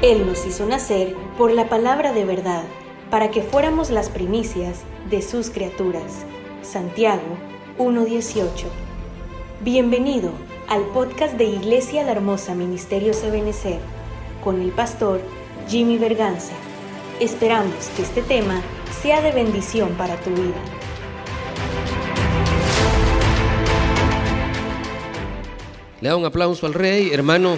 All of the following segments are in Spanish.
Él nos hizo nacer por la palabra de verdad, para que fuéramos las primicias de sus criaturas. Santiago 1.18. Bienvenido al podcast de Iglesia La Hermosa Ministerio Sabenecer, con el pastor Jimmy Berganza. Esperamos que este tema sea de bendición para tu vida. Le da un aplauso al rey, hermano.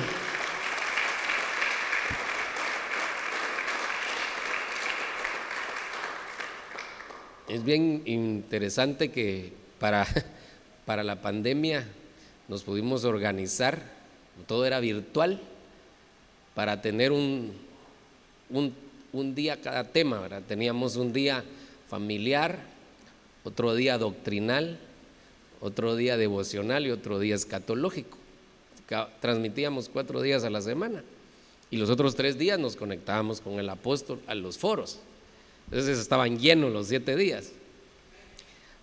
Es bien interesante que para, para la pandemia nos pudimos organizar, todo era virtual, para tener un, un, un día cada tema. Teníamos un día familiar, otro día doctrinal, otro día devocional y otro día escatológico transmitíamos cuatro días a la semana y los otros tres días nos conectábamos con el apóstol a los foros. Entonces estaban llenos los siete días.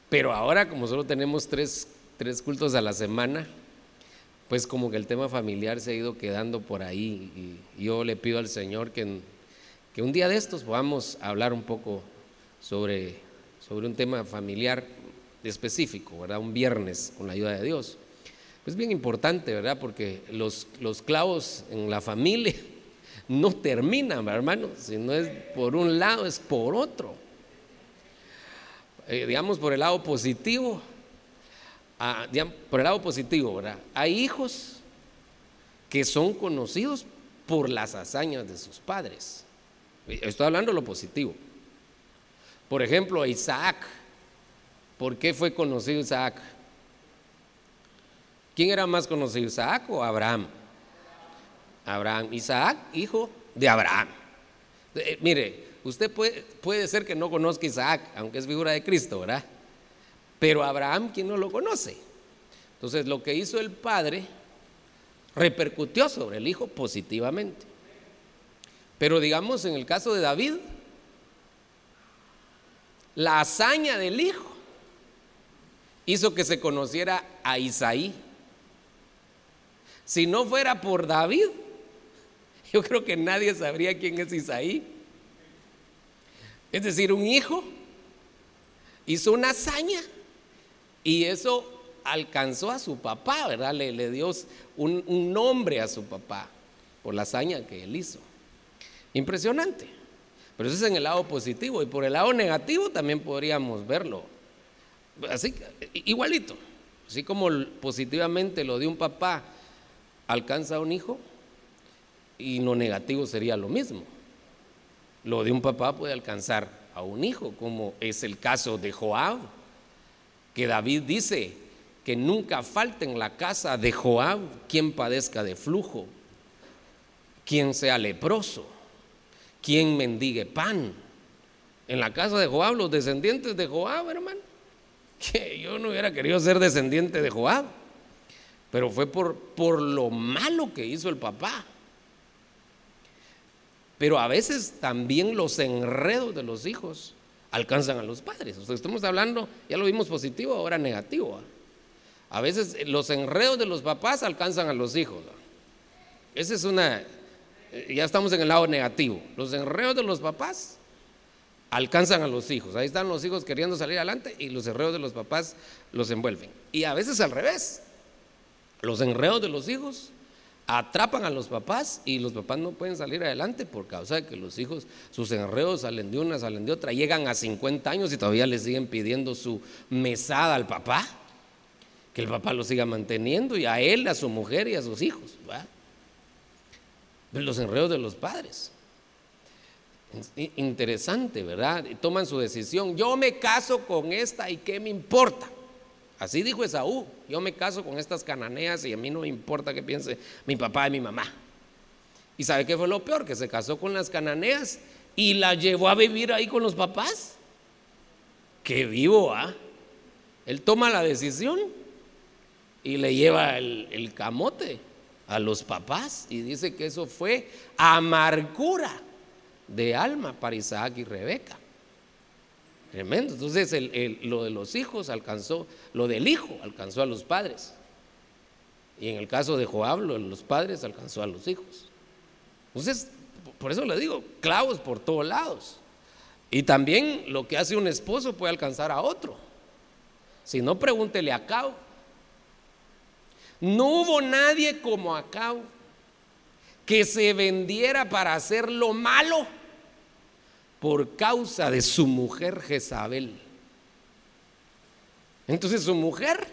Pero ahora como solo tenemos tres, tres cultos a la semana, pues como que el tema familiar se ha ido quedando por ahí y yo le pido al Señor que, que un día de estos podamos hablar un poco sobre, sobre un tema familiar específico, ¿verdad? Un viernes con la ayuda de Dios. Es bien importante, ¿verdad? Porque los, los clavos en la familia no terminan, hermano. Si no es por un lado, es por otro. Eh, digamos, por el lado positivo, ah, por el lado positivo, ¿verdad? Hay hijos que son conocidos por las hazañas de sus padres. Estoy hablando de lo positivo. Por ejemplo, Isaac. ¿Por qué fue conocido Isaac? ¿Quién era más conocido, Isaac o Abraham? Abraham. Isaac, hijo de Abraham. Eh, mire, usted puede, puede ser que no conozca a Isaac, aunque es figura de Cristo, ¿verdad? Pero Abraham, ¿quién no lo conoce? Entonces, lo que hizo el padre repercutió sobre el hijo positivamente. Pero digamos, en el caso de David, la hazaña del hijo hizo que se conociera a Isaí si no fuera por David, yo creo que nadie sabría quién es Isaí. Es decir, un hijo hizo una hazaña y eso alcanzó a su papá, ¿verdad? Le, dio un, un, nombre a su papá por la hazaña que él hizo. Impresionante. Pero eso es en el lado positivo y por el lado negativo también podríamos verlo. Así, igualito. Así como positivamente lo de un papá alcanza a un hijo y lo negativo sería lo mismo. Lo de un papá puede alcanzar a un hijo, como es el caso de Joab, que David dice que nunca falte en la casa de Joab quien padezca de flujo, quien sea leproso, quien mendigue pan. En la casa de Joab, los descendientes de Joab, hermano, que yo no hubiera querido ser descendiente de Joab pero fue por, por lo malo que hizo el papá. Pero a veces también los enredos de los hijos alcanzan a los padres. O sea, estamos hablando, ya lo vimos positivo, ahora negativo. A veces los enredos de los papás alcanzan a los hijos. Esa es una, ya estamos en el lado negativo. Los enredos de los papás alcanzan a los hijos. Ahí están los hijos queriendo salir adelante y los enredos de los papás los envuelven. Y a veces al revés. Los enredos de los hijos atrapan a los papás y los papás no pueden salir adelante por causa de que los hijos, sus enredos salen de una, salen de otra, llegan a 50 años y todavía le siguen pidiendo su mesada al papá, que el papá lo siga manteniendo y a él, a su mujer y a sus hijos. Los enredos de los padres. Interesante, ¿verdad? Toman su decisión. Yo me caso con esta y qué me importa. Así dijo Esaú, yo me caso con estas cananeas y a mí no me importa qué piense mi papá y mi mamá. ¿Y sabe qué fue lo peor? Que se casó con las cananeas y la llevó a vivir ahí con los papás. Qué vivo, ¿ah? Él toma la decisión y le lleva el, el camote a los papás y dice que eso fue amargura de alma para Isaac y Rebeca. Tremendo. Entonces lo de los hijos alcanzó, lo del hijo alcanzó a los padres. Y en el caso de Joab, lo de los padres alcanzó a los hijos. Entonces, por eso le digo, clavos por todos lados. Y también lo que hace un esposo puede alcanzar a otro. Si no, pregúntele a Cabo. No hubo nadie como Acab que se vendiera para hacer lo malo por causa de su mujer Jezabel. Entonces su mujer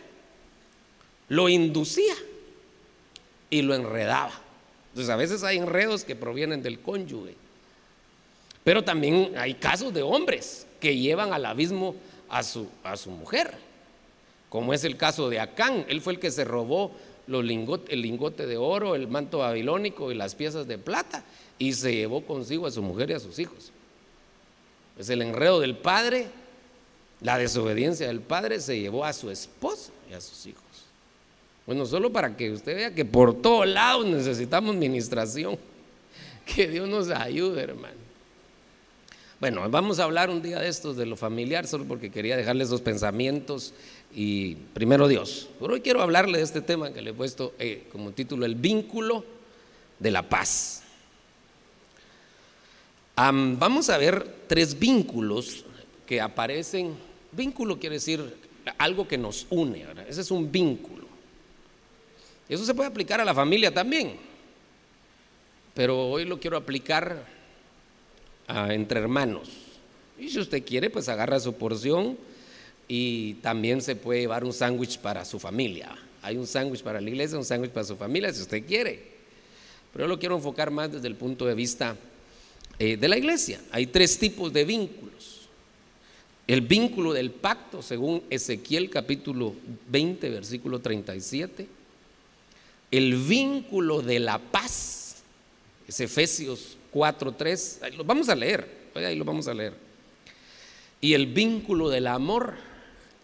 lo inducía y lo enredaba. Entonces a veces hay enredos que provienen del cónyuge. Pero también hay casos de hombres que llevan al abismo a su, a su mujer, como es el caso de Acán. Él fue el que se robó el lingote de oro, el manto babilónico y las piezas de plata y se llevó consigo a su mujer y a sus hijos. Es el enredo del padre, la desobediencia del padre se llevó a su esposa y a sus hijos. Bueno, solo para que usted vea que por todos lados necesitamos ministración. Que Dios nos ayude, hermano. Bueno, vamos a hablar un día de estos, de lo familiar, solo porque quería dejarles esos pensamientos y primero Dios. Pero hoy quiero hablarle de este tema que le he puesto eh, como título, el vínculo de la paz. Vamos a ver tres vínculos que aparecen. Vínculo quiere decir algo que nos une, ese es un vínculo. Eso se puede aplicar a la familia también. Pero hoy lo quiero aplicar entre hermanos. Y si usted quiere, pues agarra su porción y también se puede llevar un sándwich para su familia. Hay un sándwich para la iglesia, un sándwich para su familia, si usted quiere. Pero yo lo quiero enfocar más desde el punto de vista eh, de la iglesia. Hay tres tipos de vínculos. El vínculo del pacto, según Ezequiel capítulo 20, versículo 37 el vínculo de la paz. Es Efesios 4.3. Lo vamos a leer. Ahí lo vamos a leer. Y el vínculo del amor,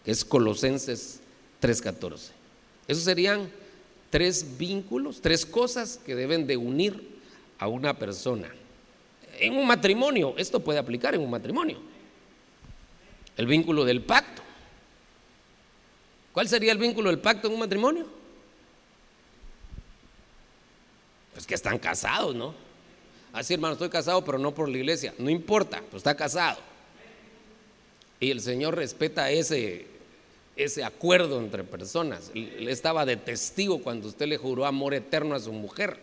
que es Colosenses 3.14. Esos serían tres vínculos, tres cosas que deben de unir a una persona. En un matrimonio, esto puede aplicar en un matrimonio. El vínculo del pacto. ¿Cuál sería el vínculo del pacto en un matrimonio? Pues que están casados, ¿no? Así, hermano, estoy casado, pero no por la iglesia. No importa, pues está casado. Y el Señor respeta ese, ese acuerdo entre personas. Él estaba de testigo cuando usted le juró amor eterno a su mujer,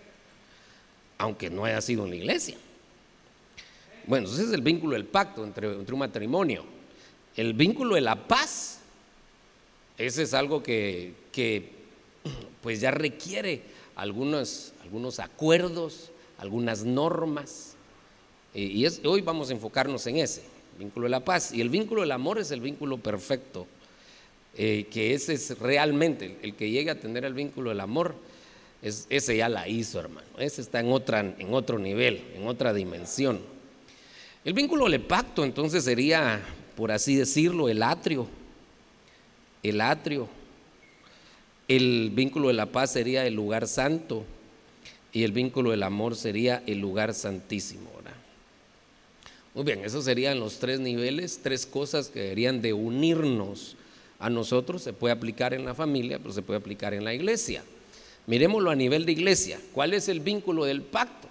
aunque no haya sido en la iglesia. Bueno, ese es el vínculo del pacto entre, un matrimonio. El vínculo de la paz, ese es algo que, que pues ya requiere algunos, algunos acuerdos, algunas normas. Y, hoy vamos a enfocarnos en ese, vínculo de la paz. Y el vínculo del amor es el vínculo perfecto, eh, que ese es realmente el, que llegue a tener el vínculo del amor. Es, ese ya la hizo, hermano. Ese está en, otra, en otro nivel, en otra dimensión. El vínculo del pacto entonces sería, por así decirlo, el atrio. El atrio el vínculo de la paz sería el lugar santo y el vínculo del amor sería el lugar santísimo. Muy bien, esos serían los tres niveles, tres cosas que deberían de unirnos a nosotros. Se puede aplicar en la familia, pero se puede aplicar en la iglesia. Miremoslo a nivel de iglesia. ¿Cuál es el vínculo del pacto?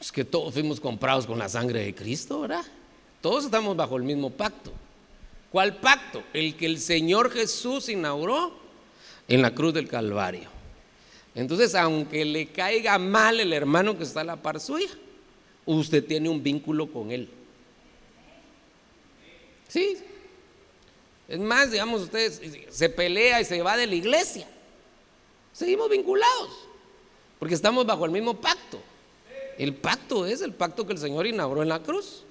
Es que todos fuimos comprados con la sangre de Cristo, ¿verdad? Todos estamos bajo el mismo pacto. ¿Cuál pacto? El que el Señor Jesús inauguró en la cruz del Calvario. Entonces, aunque le caiga mal el hermano que está a la par suya, usted tiene un vínculo con él. Sí. Es más, digamos, usted se pelea y se va de la iglesia. Seguimos vinculados, porque estamos bajo el mismo pacto. El pacto es el pacto que el Señor inauguró en la cruz.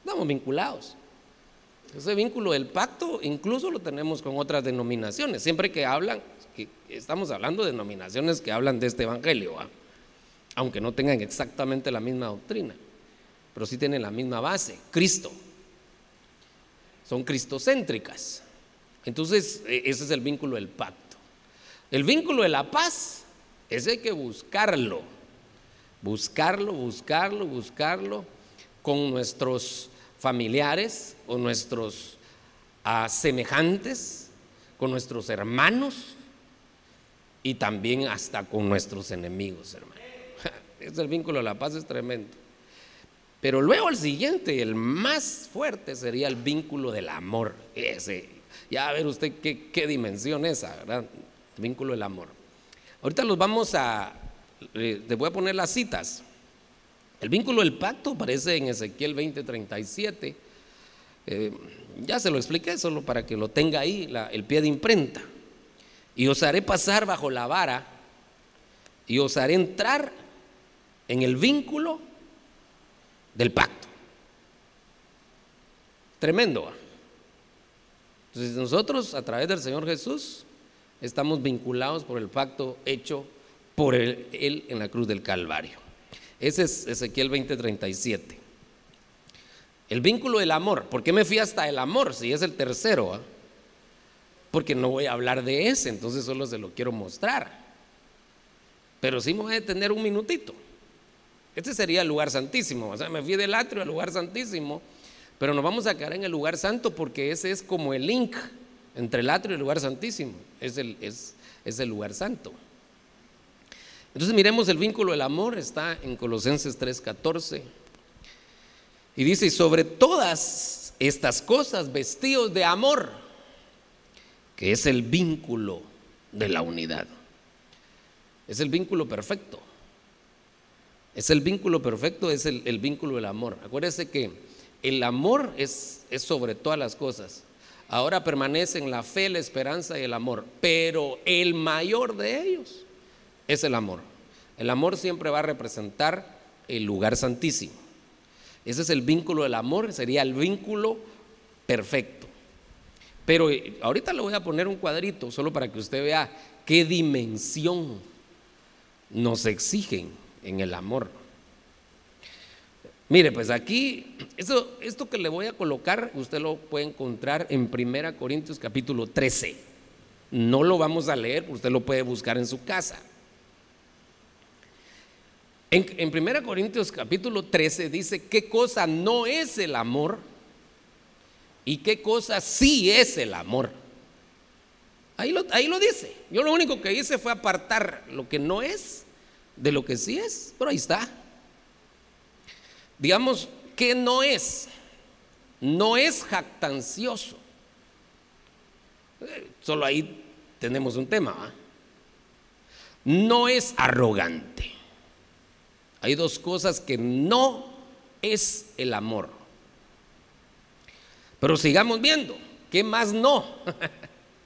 Estamos vinculados. Ese vínculo del pacto incluso lo tenemos con otras denominaciones. Siempre que hablan, estamos hablando de denominaciones que hablan de este evangelio, aunque no tengan exactamente la misma doctrina, pero sí tienen la misma base, Cristo. Son cristocéntricas. Entonces, e, ese es el vínculo del pacto. El vínculo de la paz, ese hay que buscarlo. Buscarlo, buscarlo, buscarlo con nuestros familiares o nuestros ah, semejantes, con nuestros hermanos y también hasta con nuestros enemigos, hermano. Es el vínculo de la paz es tremendo. Pero luego el siguiente, el más fuerte, sería el vínculo del amor. Ese, ya a ver usted qué, qué dimensión esa, ¿verdad? El vínculo del amor. Ahorita los vamos a, te voy a poner las citas. El vínculo del pacto aparece en Ezequiel 20:37. Eh, ya se lo expliqué, solo para que lo tenga ahí, el pie de imprenta. Y os haré pasar bajo la vara y os haré entrar en el vínculo del pacto. Tremendo. Entonces nosotros a través del Señor Jesús estamos vinculados por el pacto hecho por él, en la cruz del Calvario. Ese es Ezequiel 20:37. El vínculo del amor. ¿Por qué me fui hasta el amor si es el tercero? Ah? Porque no voy a hablar de ese, entonces solo se lo quiero mostrar. Pero sí me voy a detener un minutito. Este sería el lugar santísimo. O sea, me fui del atrio al lugar santísimo. Pero nos vamos a quedar en el lugar santo porque ese es como el link entre el atrio y el lugar santísimo. Es el, es, es el lugar santo. Entonces miremos el vínculo del amor, está en Colosenses 3:14. Y dice, sobre todas estas cosas, vestidos de amor, que es el vínculo de la unidad. Es el vínculo perfecto. Es el vínculo perfecto, es el, vínculo del amor. Acuérdese que el amor es, es sobre todas las cosas. Ahora permanecen la fe, la esperanza y el amor. Pero el mayor de ellos es el amor. El amor siempre va a representar el lugar santísimo. Ese es el vínculo del amor, sería el vínculo perfecto. Pero eh, ahorita le voy a poner un cuadrito solo para que usted vea qué dimensión nos exigen en el amor. Mire, pues aquí, esto, esto que le voy a colocar, usted lo puede encontrar en 1 Corintios capítulo 13. No lo vamos a leer, usted lo puede buscar en su casa. En, en 1 Corintios capítulo 13 dice qué cosa no es el amor y qué cosa sí es el amor. Ahí lo, ahí lo dice. Yo lo único que hice fue apartar lo que no es de lo que sí es, pero ahí está. Digamos, que no es? No es jactancioso. Eh, solo ahí tenemos un tema. No es arrogante. Hay dos cosas que no es el amor. Pero sigamos viendo. ¿Qué más no?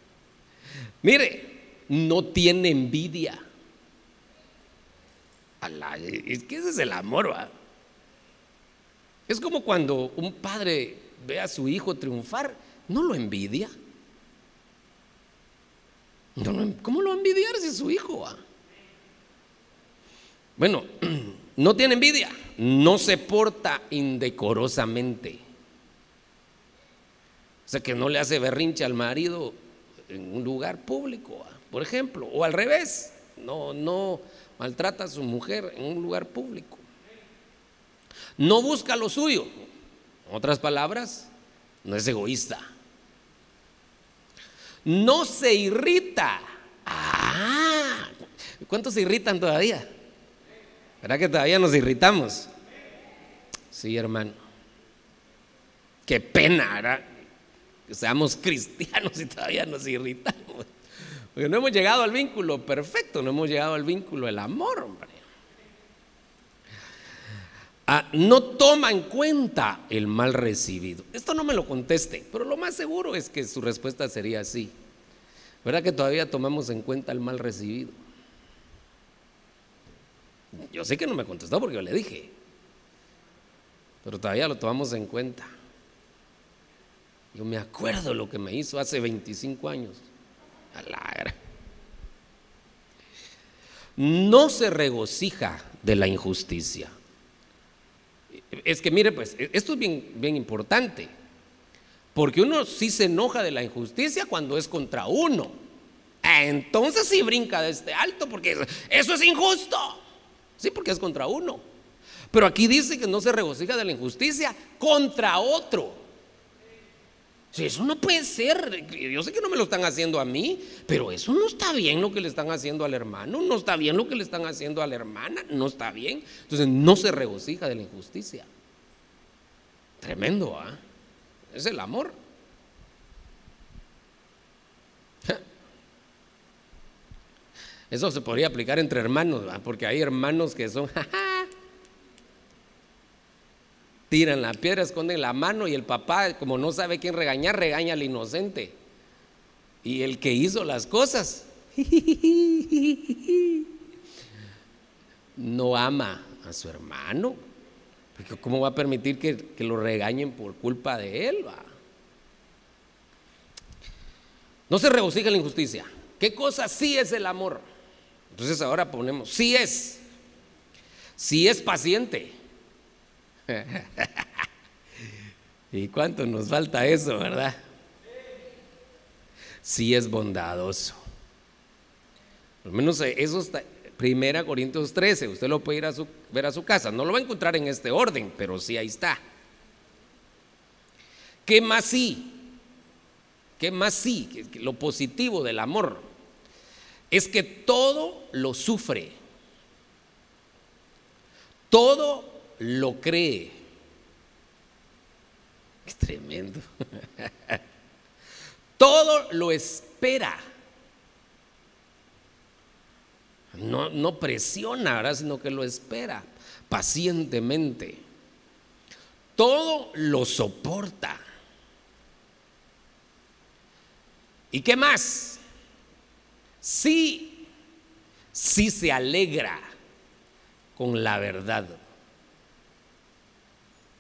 Mire, no tiene envidia es que ese es el amor. Es como cuando un padre ve a su hijo triunfar, no lo envidia. ¿Cómo lo envidiar si es su hijo? Bueno, no tiene envidia, no se porta indecorosamente. O sea, que no le hace berrinche al marido en un lugar público, por ejemplo, o al revés. No, no, maltrata a su mujer en un lugar público. No busca lo suyo. En otras palabras, no es egoísta. No se irrita. Ah, ¿cuántos se irritan todavía? ¿Verdad que todavía nos irritamos? Sí, hermano. Qué pena, ¿verdad? Que seamos cristianos y todavía nos irritamos. Porque no hemos llegado al vínculo perfecto, no hemos llegado al vínculo del amor, hombre. Ah, no toma en cuenta el mal recibido. Esto no me lo conteste, pero lo más seguro es que su respuesta sería así. ¿Verdad que todavía tomamos en cuenta el mal recibido? Yo sé que no me contestó porque yo le dije, pero todavía lo tomamos en cuenta. Yo me acuerdo lo que me hizo hace 25 años. No se regocija de la injusticia. Es que mire, pues, esto es bien, bien importante. Porque uno sí se enoja de la injusticia cuando es contra uno. Entonces sí brinca de este alto porque eso es injusto. Sí, porque es contra uno. Pero aquí dice que no se regocija de la injusticia contra otro. Eso no puede ser. Yo sé que no me lo están haciendo a mí, pero eso no está bien lo que le están haciendo al hermano, no está bien lo que le están haciendo a la hermana, no está bien. Entonces no se regocija de la injusticia. Tremendo, ¿ah? Es el amor. Eso se podría aplicar entre hermanos, porque hay hermanos que son, tiran la piedra, esconden la mano y el papá, como no sabe quién regañar, regaña al inocente. Y el que hizo las cosas no ama a su hermano. Porque ¿Cómo va a permitir que, lo regañen por culpa de él? No se regocija la injusticia. ¿Qué cosa sí es el amor? Entonces ahora ponemos, sí es, sí es paciente. ¿Y cuánto nos falta eso, verdad? Sí es bondadoso. Al menos eso está, Primera Corintios 13, usted lo puede ir a su, ver a su casa. No lo va a encontrar en este orden, pero sí ahí está. ¿Qué más sí? ¿Qué más sí? Lo positivo del amor es que todo lo sufre, todo lo cree. Es tremendo. todo lo espera. No, no presiona, sino que lo espera pacientemente. Todo lo soporta. ¿Y qué más? Sí, sí se alegra con la verdad.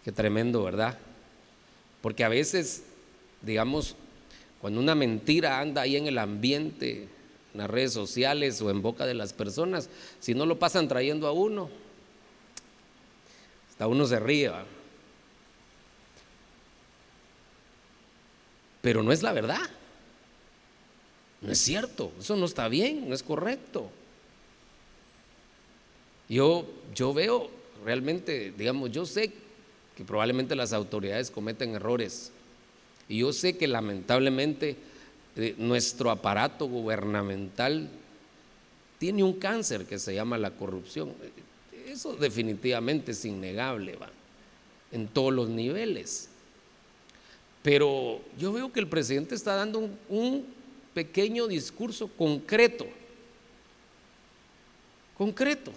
Qué tremendo, ¿verdad? Porque a veces, digamos, cuando una mentira anda ahí en el ambiente, en las redes sociales o en boca de las personas, si no lo pasan trayendo a uno, hasta uno se ríe. Pero no es la verdad. No es cierto, eso no está bien, no es correcto. Yo, yo veo realmente, digamos, yo sé que probablemente las autoridades cometen errores y yo sé que lamentablemente eh, nuestro aparato gubernamental tiene un cáncer que se llama la corrupción. Eso definitivamente es innegable, va, en todos los niveles. Pero yo veo que el presidente está dando un pequeño discurso concreto. Concreto.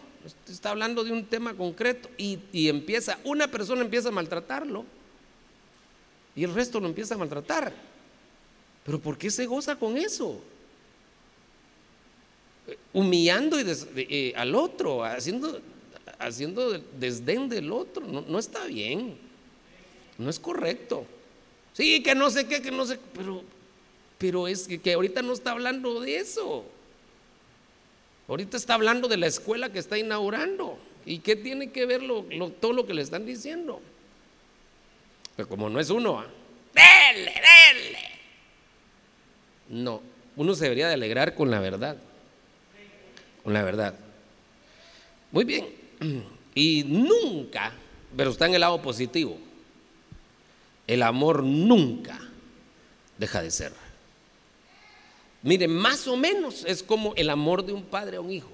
Está hablando de un tema concreto y, empieza, una persona empieza a maltratarlo y el resto lo empieza a maltratar. Pero ¿por qué se goza con eso? Humillando eh, al otro, haciendo, haciendo desdén del otro. No, no está bien. No es correcto. Sí, que no sé qué, que no sé, pero pero es que, ahorita no está hablando de eso. Ahorita está hablando de la escuela que está inaugurando. ¿Y qué tiene que ver todo lo que le están diciendo? Pero como no es uno, ¿ah? dele, dele. No, uno se debería de alegrar con la verdad. Con la verdad. Muy bien. Y nunca, pero está en el lado positivo, el amor nunca deja de ser. Mire, más o menos es como el amor de un padre a un hijo.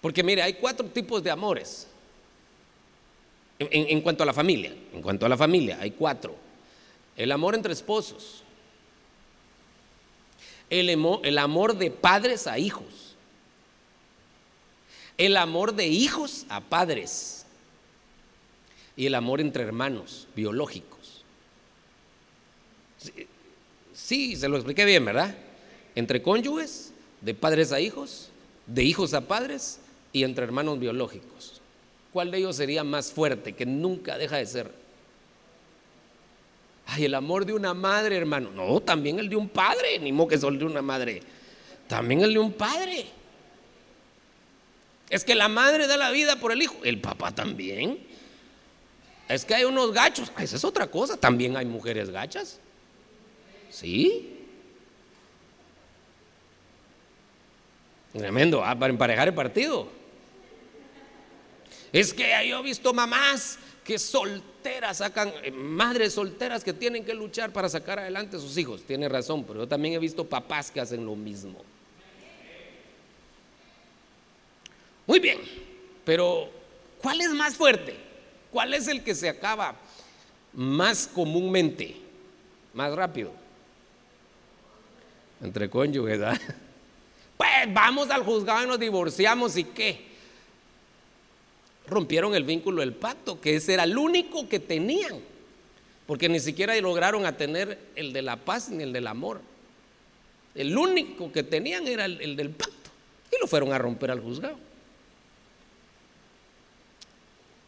Porque mire, hay cuatro tipos de amores. En, cuanto a la familia, en cuanto a la familia, hay cuatro. El amor entre esposos. El, el amor de padres a hijos. El amor de hijos a padres. Y el amor entre hermanos biológicos. Sí, se lo expliqué bien, ¿verdad? Entre cónyuges, de padres a hijos, de hijos a padres y entre hermanos biológicos. ¿Cuál de ellos sería más fuerte, que nunca deja de ser? Ay, el amor de una madre, hermano. No, también el de un padre, ni modo que el de una madre. También el de un padre. Es que la madre da la vida por el hijo, el papá también. Es que hay unos gachos, esa es otra cosa, también hay mujeres gachas. Sí. Tremendo, ah, para emparejar el partido. Es que yo he visto mamás que solteras sacan, eh, madres solteras que tienen que luchar para sacar adelante a sus hijos. Tiene razón, pero yo también he visto papás que hacen lo mismo. Muy bien, pero ¿cuál es más fuerte? ¿Cuál es el que se acaba más comúnmente, más rápido? Entre cónyuges. Pues vamos al juzgado y nos divorciamos y qué rompieron el vínculo del pacto, que ese era el único que tenían, porque ni siquiera lograron a tener el de la paz ni el del amor. El único que tenían era el, del pacto y lo fueron a romper al juzgado.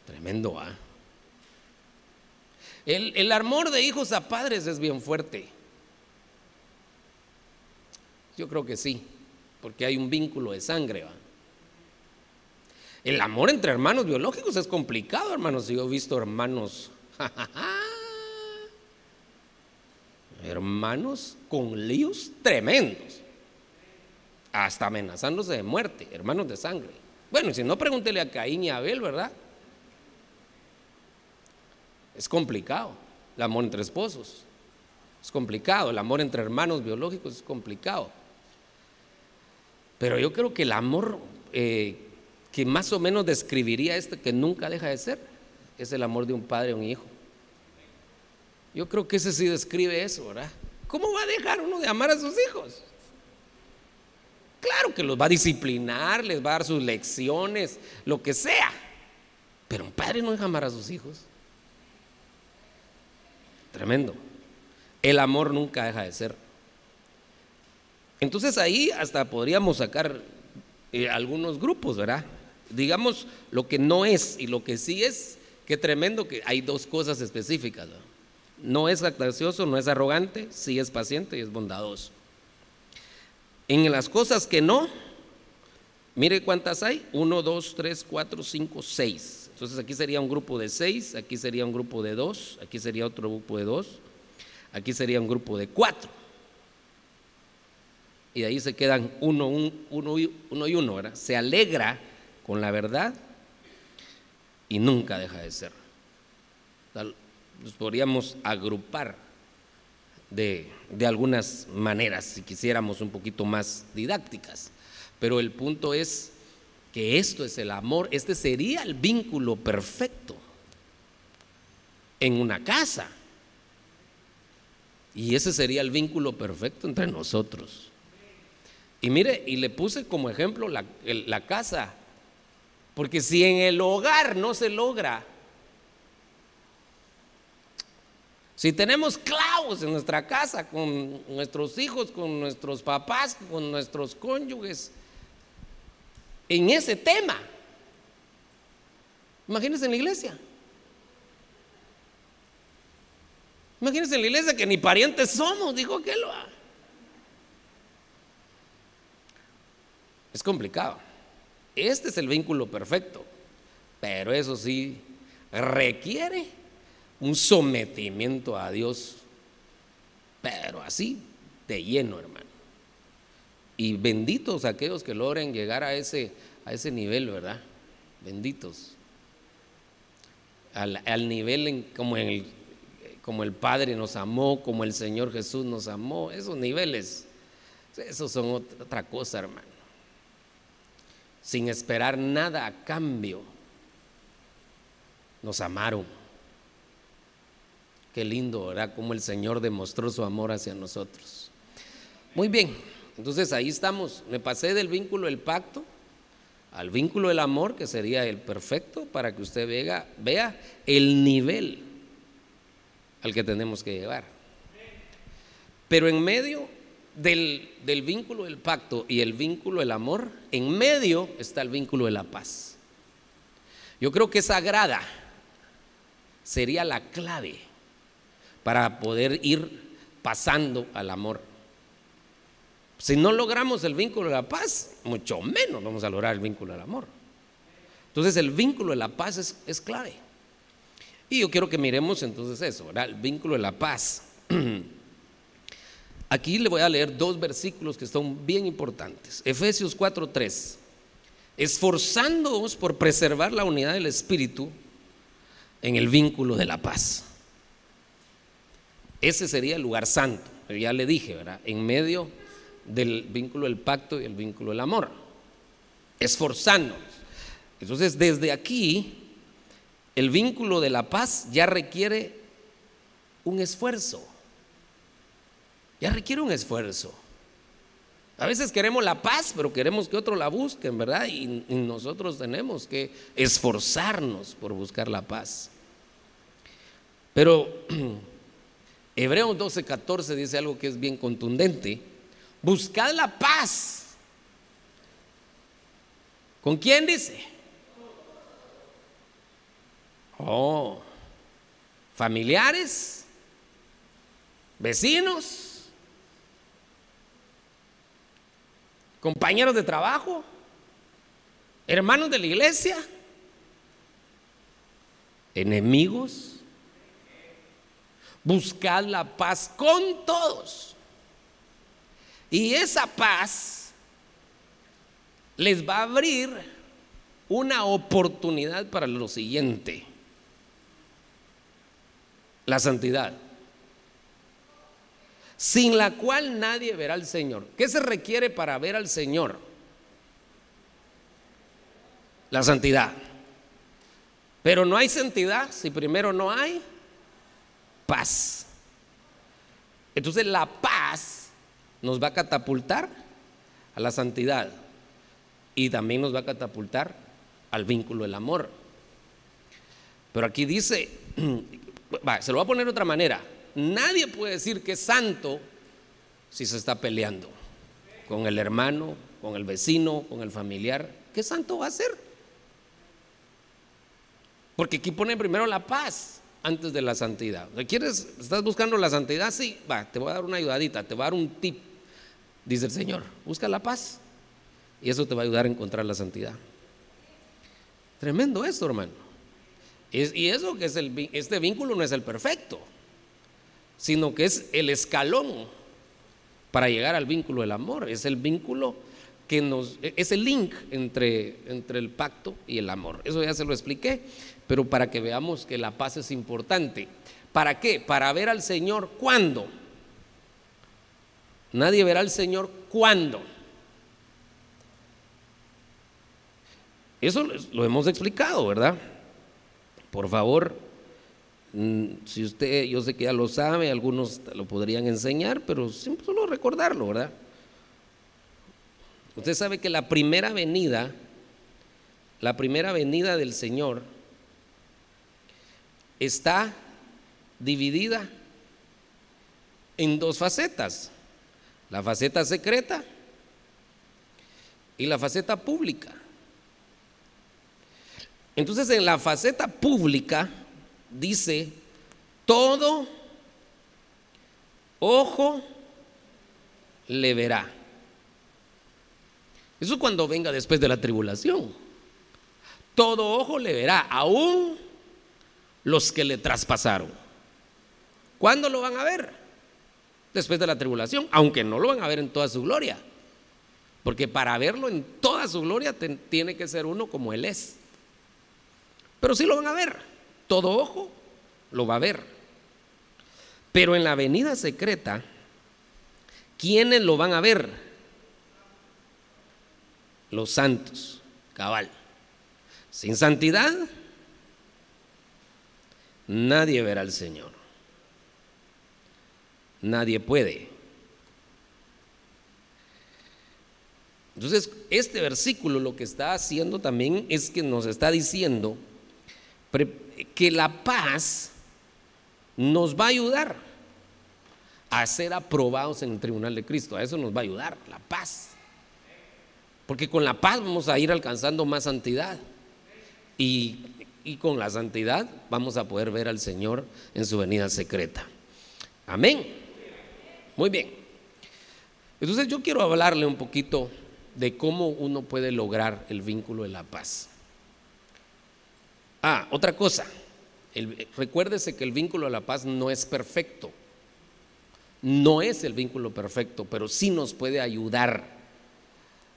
Tremendo, ¿ah? El, el amor de hijos a padres es bien fuerte. Yo creo que sí, porque hay un vínculo de sangre. El amor entre hermanos biológicos es complicado, hermanos. Yo he visto hermanos, hermanos con líos tremendos, hasta amenazándose de muerte, hermanos de sangre. Bueno, si no, pregúntele a Caín y a Abel, ¿verdad? Es complicado el amor entre esposos. Es complicado, el amor entre hermanos biológicos es complicado. Pero yo creo que el amor eh, que más o menos describiría esto que nunca deja de ser, es el amor de un padre a un hijo. Yo creo que ese sí describe eso, ¿verdad? ¿Cómo va a dejar uno de amar a sus hijos? Claro que los va a disciplinar, les va a dar sus lecciones, lo que sea. Pero un padre no deja amar a sus hijos. Tremendo. El amor nunca deja de ser. Entonces ahí hasta podríamos sacar eh, algunos grupos, ¿verdad? digamos, lo que no es y lo que sí es, qué tremendo que hay dos cosas específicas. ¿no? es actacioso, no es arrogante, sí es paciente y es bondadoso. En las cosas que no, mire cuántas hay, uno, dos, tres, cuatro, cinco, seis. Entonces aquí sería un grupo de seis, aquí sería un grupo de dos, aquí sería otro grupo de dos, aquí sería un grupo de cuatro. Y ahí se quedan uno, uno, uno y uno, ¿verdad? Se alegra con la verdad y nunca deja de ser. Los podríamos agrupar de, de, algunas maneras, si quisiéramos un poquito más didácticas. Pero el punto es que esto es el amor, este sería el vínculo perfecto en una casa. Y ese sería el vínculo perfecto entre nosotros. Y mire, y le puse como ejemplo la, casa porque si en el hogar no se logra, si tenemos clavos en nuestra casa con nuestros hijos, con nuestros papás, con nuestros cónyuges, en ese tema, imagínense en la iglesia. Imagínense en la iglesia que ni parientes somos, dijo que lo. Es complicado. Este es el vínculo perfecto, pero eso sí requiere un sometimiento a Dios, pero así de lleno, hermano. Y benditos aquellos que logren llegar a ese, a ese nivel, ¿verdad? Benditos. Al, nivel como, el, como el Padre nos amó, como el Señor Jesús nos amó, esos niveles, esos son otra cosa, hermano sin esperar nada a cambio, nos amaron. Qué lindo, ¿verdad? Cómo el Señor demostró su amor hacia nosotros. Muy bien, entonces ahí estamos. Me pasé del vínculo del pacto al vínculo del amor, que sería el perfecto, para que usted vea, vea el nivel al que tenemos que llevar. Pero en medio del, vínculo del pacto y el vínculo del amor, en medio está el vínculo de la paz. Yo creo que esa grada sería la clave para poder ir pasando al amor. Si no logramos el vínculo de la paz, mucho menos vamos a lograr el vínculo del amor. Entonces el vínculo de la paz es, clave. Y yo quiero que miremos entonces eso. El vínculo de la paz. Aquí le voy a leer dos versículos que son bien importantes. Efesios 4:3. Esforzándoos por preservar la unidad del Espíritu en el vínculo de la paz. Ese sería el lugar santo, ya le dije, ¿verdad? En medio del vínculo del pacto y el vínculo del amor. Esforzándonos. Entonces, desde aquí, el vínculo de la paz ya requiere un esfuerzo. Ya requiere un esfuerzo. A veces queremos la paz, pero queremos que otro la busquen, ¿verdad? Y, nosotros tenemos que esforzarnos por buscar la paz. Pero Hebreos 12, 14 dice algo que es bien contundente. Buscad la paz. ¿Con quién dice? Oh, familiares, vecinos, compañeros de trabajo, hermanos de la iglesia, enemigos Buscad la paz con todos. Y esa paz les va a abrir una oportunidad para lo siguiente. La santidad. Sin la cual nadie verá al Señor. ¿Qué se requiere para ver al Señor? La santidad. Pero no hay santidad si primero no hay paz. Entonces la paz nos va a catapultar a la santidad y también nos va a catapultar al vínculo del amor. Pero aquí dice, se lo voy a poner de otra manera, nadie puede decir que es santo si se está peleando con el hermano, con el vecino, con el familiar. ¿Qué santo va a ser? Porque aquí pone primero la paz antes de la santidad. ¿Quieres, estás buscando la santidad? Sí, va, te voy a dar una ayudadita, te voy a dar un tip, dice el Señor. Busca la paz y eso te va a ayudar a encontrar la santidad. Tremendo esto, hermano. y eso que es el, este vínculo no es el perfecto, sino que es el escalón para llegar al vínculo del amor. Es el vínculo que nos, es el link entre, entre el pacto y el amor. Eso ya se lo expliqué pero para que veamos que la paz es importante. ¿Para qué? Para ver al Señor cuándo. Nadie verá al Señor cuándo. Eso lo hemos explicado, ¿verdad? Por favor, si usted, yo sé que ya lo sabe, algunos lo podrían enseñar, pero solo recordarlo, ¿verdad? Usted sabe que la primera venida, la primera venida del Señor está dividida en dos facetas, la faceta secreta y la faceta pública. Entonces en la faceta pública dice, todo ojo le verá. Eso cuando venga después de la tribulación. Todo ojo le verá, aún los que le traspasaron. ¿Cuándo lo van a ver? Después de la tribulación, aunque no lo van a ver en toda su gloria. Porque para verlo en toda su gloria tiene que ser uno como Él es. Pero sí lo van a ver. Todo ojo lo va a ver. Pero en la venida secreta, ¿quiénes lo van a ver? Los santos, cabal. Sin santidad Nadie verá al Señor. Nadie puede. Entonces, este versículo lo que está haciendo también es que nos está diciendo que la paz nos va a ayudar a ser aprobados en el tribunal de Cristo. A eso nos va a ayudar, la paz. Porque con la paz vamos a ir alcanzando más santidad. Y y con la santidad vamos a poder ver al Señor en su venida secreta. Amén. Muy bien. Entonces yo quiero hablarle un poquito de cómo uno puede lograr el vínculo de la paz. Ah, otra cosa. recuérdese que el vínculo de la paz no es perfecto. No es el vínculo perfecto, pero sí nos puede ayudar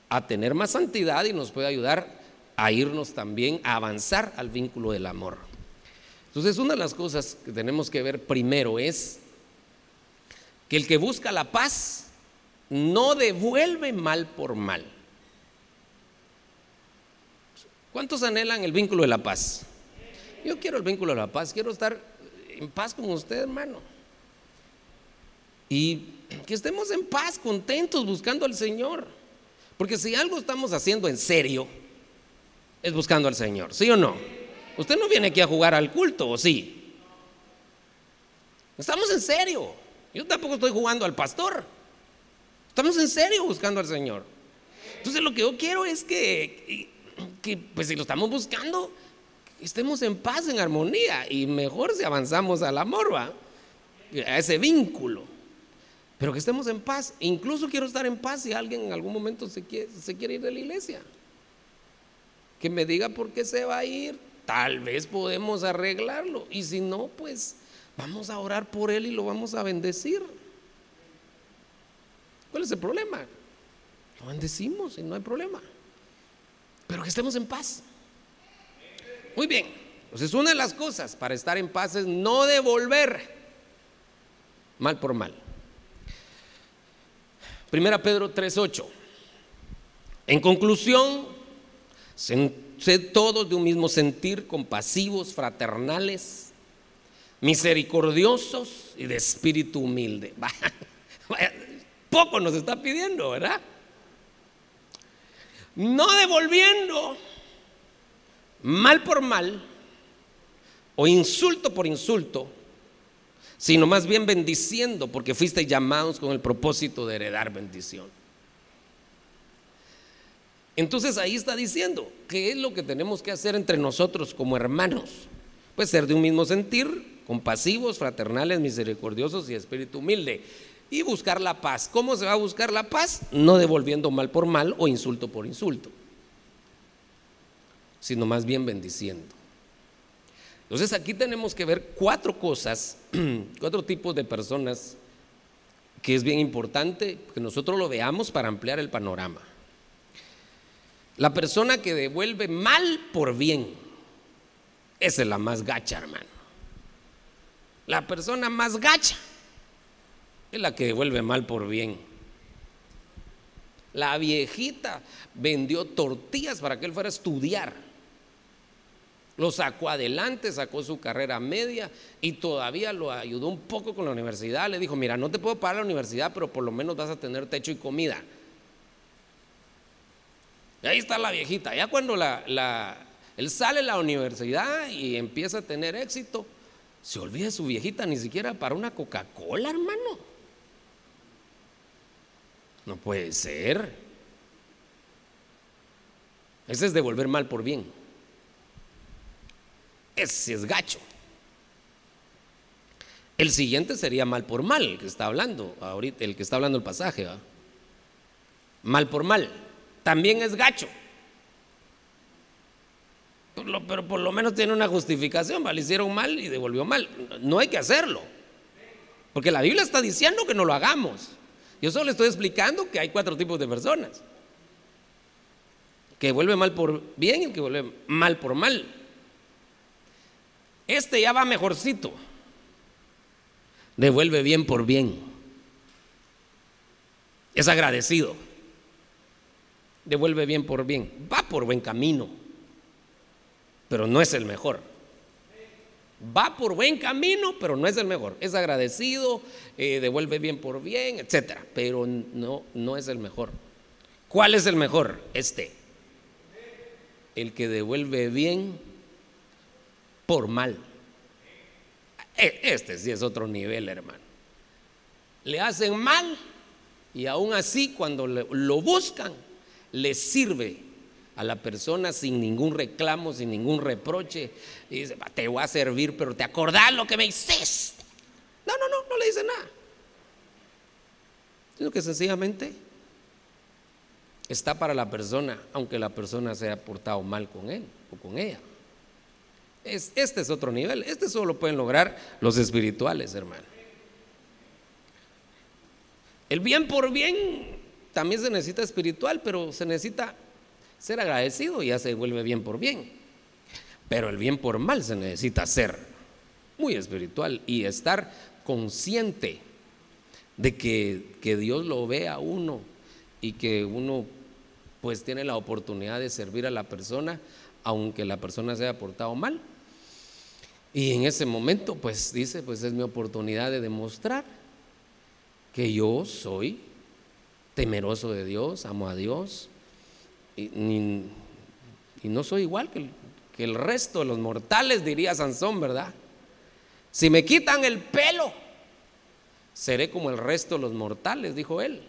a tener más santidad y nos puede ayudar a irnos también a avanzar al vínculo del amor. Entonces, una de las cosas que tenemos que ver primero es que el que busca la paz no devuelve mal por mal. ¿Cuántos anhelan el vínculo de la paz? Yo quiero el vínculo de la paz, quiero estar en paz con usted, hermano. Y que estemos en paz, contentos, buscando al Señor. Porque si algo estamos haciendo en serio, es buscando al Señor, ¿sí o no? Usted no viene aquí a jugar al culto, ¿o sí? Estamos en serio. Yo tampoco estoy jugando al pastor. Estamos en serio buscando al Señor. Entonces lo que yo quiero es que, que pues si lo estamos buscando, estemos en paz, en armonía. Y mejor si avanzamos al amor, ¿va? A ese vínculo. Pero que estemos en paz. Incluso quiero estar en paz si alguien en algún momento se quiere, se quiere ir de la iglesia. Que me diga por qué se va a ir. Tal vez podemos arreglarlo. Y si no, pues vamos a orar por él y lo vamos a bendecir. ¿Cuál es el problema? Lo bendecimos y no hay problema. Pero que estemos en paz. Muy bien. Entonces, una de las cosas para estar en paz es no devolver mal por mal. Primera Pedro 3:8. En conclusión, sed todos de un mismo sentir, compasivos, fraternales, misericordiosos y de espíritu humilde. Poco nos está pidiendo, ¿verdad? No devolviendo mal por mal o insulto por insulto, sino más bien bendiciendo, porque fuiste llamados con el propósito de heredar bendición. Entonces ahí está diciendo, ¿qué es lo que tenemos que hacer entre nosotros como hermanos? Pues ser de un mismo sentir, compasivos, fraternales, misericordiosos y espíritu humilde. Y buscar la paz. ¿Cómo se va a buscar la paz? No devolviendo mal por mal o insulto por insulto, sino más bien bendiciendo. Entonces aquí tenemos que ver cuatro cosas, cuatro tipos de personas que es bien importante que nosotros lo veamos para ampliar el panorama. La persona que devuelve mal por bien, es la más gacha, hermano. La persona más gacha es la que devuelve mal por bien. La viejita vendió tortillas para que él fuera a estudiar lo sacó adelante, sacó su carrera media y todavía lo ayudó un poco con la universidad. Le dijo, mira, no te puedo pagar la universidad, pero por lo menos vas a tener techo y comida. Y ahí está la viejita. Ya cuando la, él sale de la universidad y empieza a tener éxito, se olvida su viejita ni siquiera para una Coca-Cola, hermano. No puede ser. Ese es devolver mal por bien. Ese es gacho. El siguiente sería mal por mal, que está hablando ahorita, el que está hablando el pasaje. Mal por mal. También es gacho. Pero por lo menos tiene una justificación. Le hicieron mal y devolvió mal. No hay que hacerlo. Porque la Biblia está diciendo que no lo hagamos. Yo solo estoy explicando que hay cuatro tipos de personas. Que vuelve mal por bien y que vuelve mal por mal. Este ya va mejorcito. Devuelve bien por bien. Es agradecido. Devuelve bien por bien. Va por buen camino. Pero no es el mejor. Va por buen camino, pero no es el mejor. Es agradecido, eh, devuelve bien por bien, etcétera. Pero no, no es el mejor. ¿Cuál es el mejor? Este. El que devuelve bien por mal. E, este sí es otro nivel, hermano. Le hacen mal y aún así cuando lo buscan, le sirve a la persona sin ningún reclamo, sin ningún reproche. Y dice, te voy a servir, pero te acordás lo que me hiciste. No, no, no, no le dice nada. Sino que sencillamente está para la persona, aunque la persona se haya portado mal con él o con ella este es otro nivel. Este solo lo pueden lograr los espirituales, hermano. El bien por bien también se necesita espiritual, pero se necesita ser agradecido y ya se vuelve bien por bien. Pero el bien por mal se necesita hacer. muy espiritual y estar consciente de que, que Dios lo ve a uno y que uno pues tiene la oportunidad de servir a la persona aunque la persona se haya portado mal. Y en ese momento pues dice, pues es mi oportunidad de demostrar que yo soy temeroso de Dios, amo a Dios y, no soy igual que el resto de los mortales, diría Sansón, ¿verdad? Si me quitan el pelo, seré como el resto de los mortales, dijo él.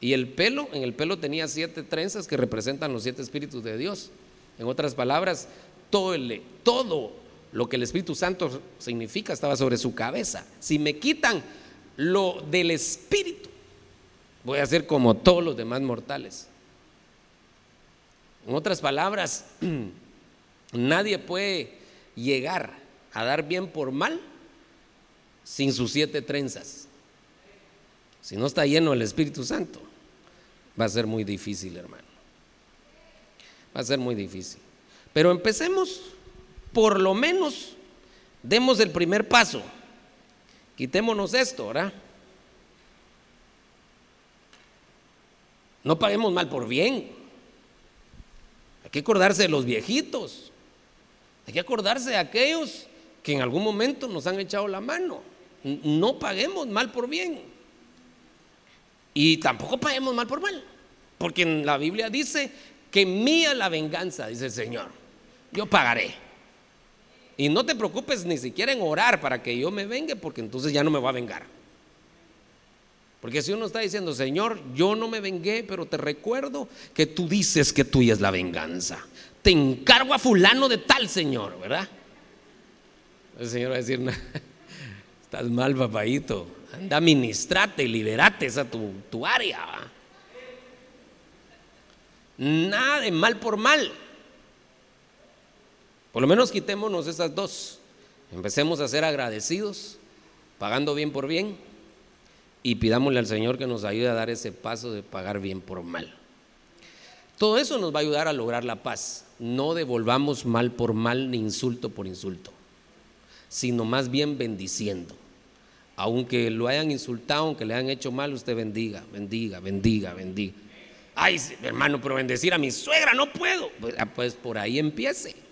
Y el pelo, en el pelo tenía siete trenzas que representan los siete espíritus de Dios. En otras palabras, todo, todo lo que el Espíritu Santo significa estaba sobre su cabeza. Si me quitan lo del Espíritu, voy a ser como todos los demás mortales. En otras palabras, Nadie puede llegar a dar bien por mal sin sus siete trenzas. Si no está lleno el Espíritu Santo, va a ser muy difícil, hermano. Va a ser muy difícil. Pero empecemos, por lo menos, demos el primer paso. Quitémonos esto, ¿verdad? No paguemos mal por bien. Hay que acordarse de los viejitos. Hay que acordarse de aquellos que en algún momento nos han echado la mano. No paguemos mal por bien. Y tampoco paguemos mal por mal. Porque en la Biblia dice que mía la venganza, dice el Señor. Yo pagaré. Y no te preocupes ni siquiera en orar para que yo me vengue, porque entonces ya no me va a vengar. Porque si uno está diciendo, Señor, yo no me vengué, pero te recuerdo que tú dices que tuya es la venganza te encargo a fulano de tal, Señor, ¿verdad? El Señor va a decir, estás mal, papadito. Anda, ministrate liberate esa tu, tu área. Nada de mal por mal. Por lo menos quitémonos esas dos. Empecemos a ser agradecidos, pagando bien por bien, y pidámosle al Señor que nos ayude a dar ese paso de pagar bien por mal. Todo eso nos va a ayudar a lograr la paz no devolvamos mal por mal ni insulto por insulto, sino más bien bendiciendo. Aunque lo hayan insultado, aunque le hayan hecho mal, usted bendiga, bendiga, bendiga, bendiga. Ay, hermano, pero bendecir a mi suegra no puedo. Pues, ah, pues por ahí empiece.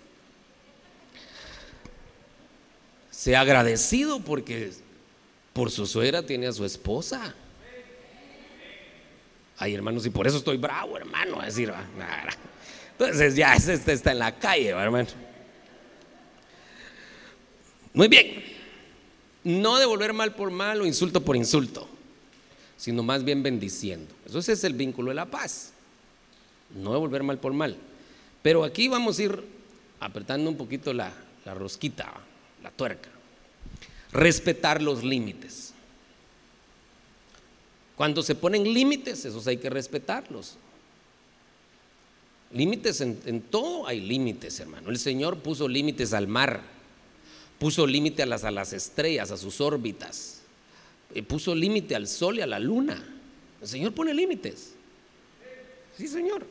Sea agradecido porque por su suegra tiene a su esposa. Ay, hermanos, y por eso estoy bravo, hermano. A decir, ah, entonces ya este está en la calle, hermano. Muy bien. No devolver mal por mal o insulto por insulto, sino más bien bendiciendo. Eso es el vínculo de la paz. No devolver mal por mal. Pero aquí vamos a ir apretando un poquito la, la rosquita, la tuerca. Respetar los límites. Cuando se ponen límites, esos hay que respetarlos. Límites en, todo hay límites, hermano. El Señor puso límites al mar, puso límite a las, a las estrellas, a sus órbitas, eh, puso límite al sol y a la luna. El Señor pone límites. Sí, Señor.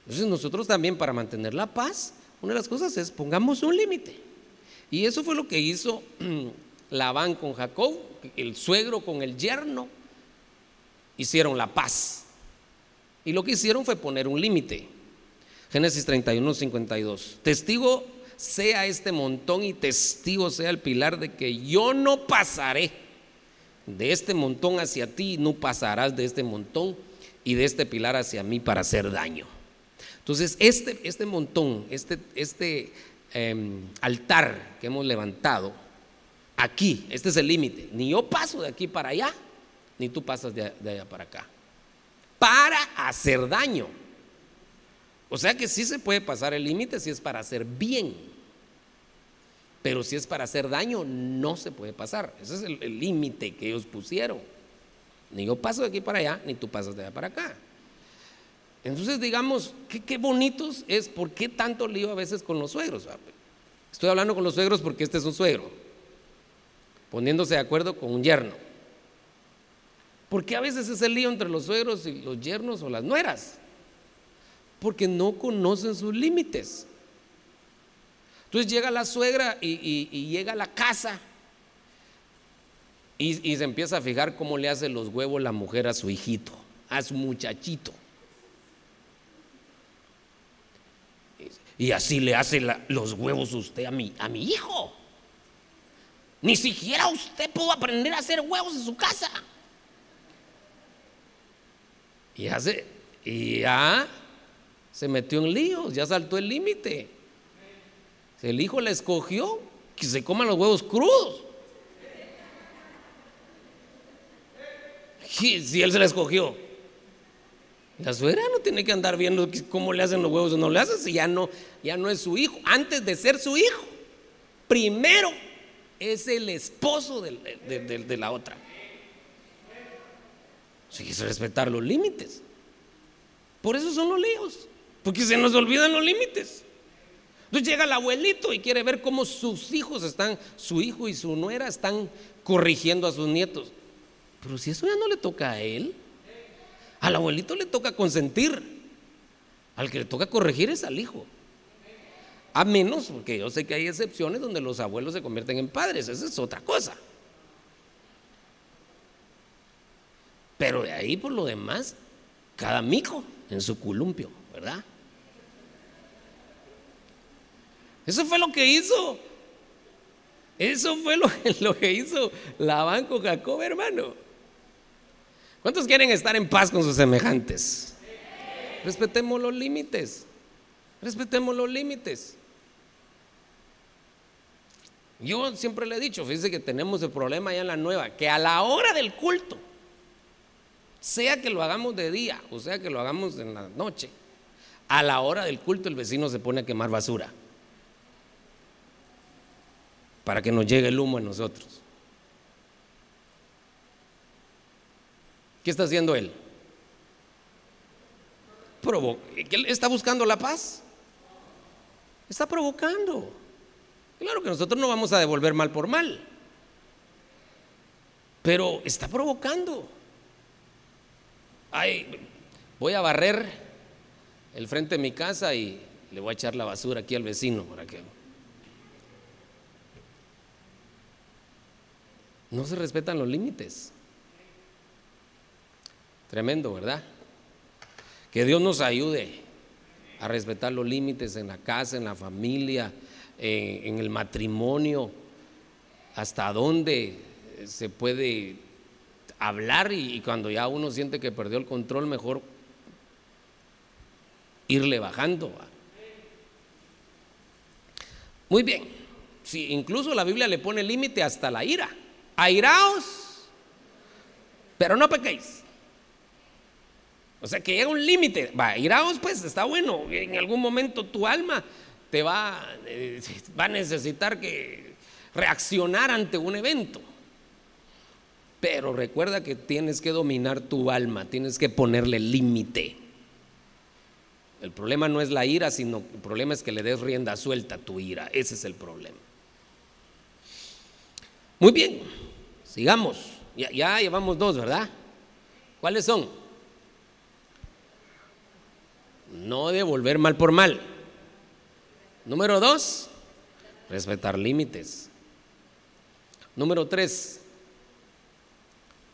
Entonces nosotros también para mantener la paz, una de las cosas es pongamos un límite. Y eso fue lo que hizo Labán con Jacob, el suegro con el yerno, hicieron la paz. Y lo que hicieron fue poner un límite. Génesis 31, 52. Testigo sea este montón y testigo sea el pilar de que yo no pasaré de este montón hacia ti, no pasarás de este montón y de este pilar hacia mí para hacer daño. Entonces, este, este montón, este, este em, altar que hemos levantado, aquí, este es el límite. Ni yo paso de aquí para allá, ni tú pasas de allá para acá para hacer daño. O sea que sí se puede pasar el límite si es para hacer bien. Pero si es para hacer daño, no se puede pasar. Ese es el límite que ellos pusieron. Ni yo paso de aquí para allá, ni tú pasas de allá para acá. Entonces, digamos, qué, bonitos es, ¿por qué tanto lío a veces con los suegros? Estoy hablando con los suegros porque este es un suegro, poniéndose de acuerdo con un yerno. ¿Por qué a veces es el lío entre los suegros y los yernos o las nueras? Porque no conocen sus límites. Entonces llega la suegra y, llega a la casa y, se empieza a fijar cómo le hace los huevos la mujer a su hijito, a su muchachito. Y así le hace los huevos usted a mi, a mi hijo. Ni siquiera usted pudo aprender a hacer huevos en su casa. Y hace, y ya se metió en líos, ya saltó el límite. El hijo le escogió que se coman los huevos crudos. Si él se le escogió. La suegra no tiene que andar viendo cómo le hacen los huevos o no le hacen si ya no, ya no es su hijo. Antes de ser su hijo, primero es el esposo de, la otra. Si quise respetar los límites. Por eso son los líos. Porque se nos olvidan los límites. Entonces llega el abuelito y quiere ver cómo sus hijos están, su hijo y su nuera están corrigiendo a sus nietos. Pero si eso ya no le toca a él, al abuelito le toca consentir. Al que le toca corregir es al hijo. A menos, porque yo sé que hay excepciones donde los abuelos se convierten en padres, esa es otra cosa. Pero de ahí por lo demás, cada mico en su columpio, ¿verdad? Eso fue lo que hizo. Eso fue lo, que hizo Labán con Jacob, hermano. ¿Cuántos quieren estar en paz con sus semejantes? Respetemos los límites. Respetemos los límites. Yo siempre le he dicho, fíjense que tenemos el problema ya en la nueva, que a la hora del culto, sea que lo hagamos de día o sea que lo hagamos en la noche, a la hora del culto el vecino se pone a quemar basura para que nos llegue el humo a nosotros. ¿Qué está haciendo él? ¿Está buscando la paz? Está provocando. Claro que nosotros no vamos a devolver mal por mal, pero está provocando. Ay, voy a barrer el frente de mi casa y le voy a echar la basura aquí al vecino para que no se respetan los límites. Tremendo, ¿verdad? Que Dios nos ayude a respetar los límites en la casa, en la familia, en, el matrimonio, hasta dónde se puede hablar y, cuando ya uno siente que perdió el control, mejor irle bajando. Muy bien, si incluso la Biblia le pone límite hasta la ira. Airaos, pero no pequéis. O sea que llega un límite. Va, iraos, pues está bueno. En algún momento tu alma te va, eh, va a necesitar que reaccionar ante un evento. Pero recuerda que tienes que dominar tu alma, tienes que ponerle límite. El problema no es la ira, sino el problema es que le des rienda suelta a tu ira. Ese es el problema. Muy bien, sigamos. Ya, ya llevamos dos, ¿verdad? ¿Cuáles son? No devolver mal por mal. Número dos, respetar límites. Número tres,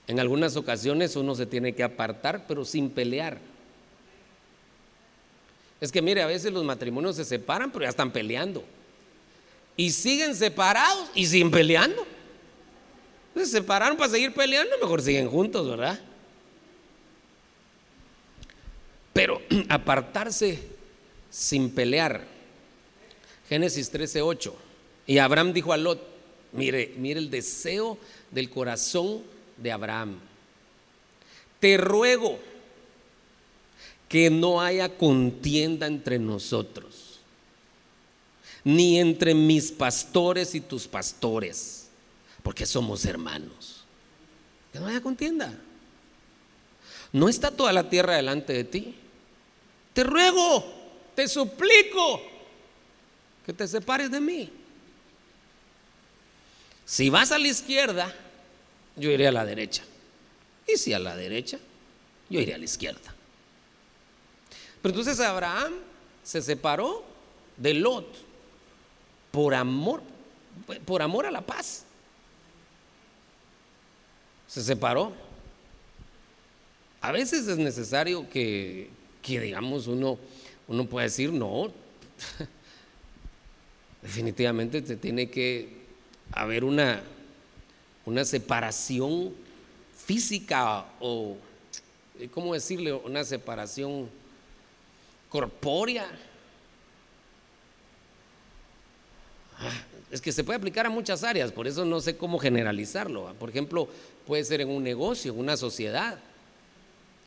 en algunas ocasiones uno se tiene que apartar, pero sin pelear. Es que mire, a veces los matrimonios se separan, pero ya están peleando. Y siguen separados y siguen peleando. Se separaron para seguir peleando, mejor siguen juntos, ¿verdad? Pero apartarse sin pelear Génesis 13, 8. Y Abraham dijo a Lot, mire, mire el deseo del corazón de Abraham. Te ruego que no haya contienda entre nosotros, ni entre mis pastores y tus pastores, porque somos hermanos. Que no haya contienda. No está toda la tierra delante de ti. Te ruego, te suplico que te separes de mí. Si vas a la izquierda, yo iré a la derecha. Y si a la derecha, yo iré a la izquierda. Pero entonces Abraham se separó de Lot por amor, por amor a la paz. Se separó. A veces es necesario que, que digamos, uno, uno pueda decir, no, definitivamente te tiene que haber una, una separación física o, ¿cómo decirle? Una separación corpórea. Ah, es que se puede aplicar a muchas áreas, por eso no sé cómo generalizarlo. Por ejemplo, puede ser en un negocio, en una sociedad.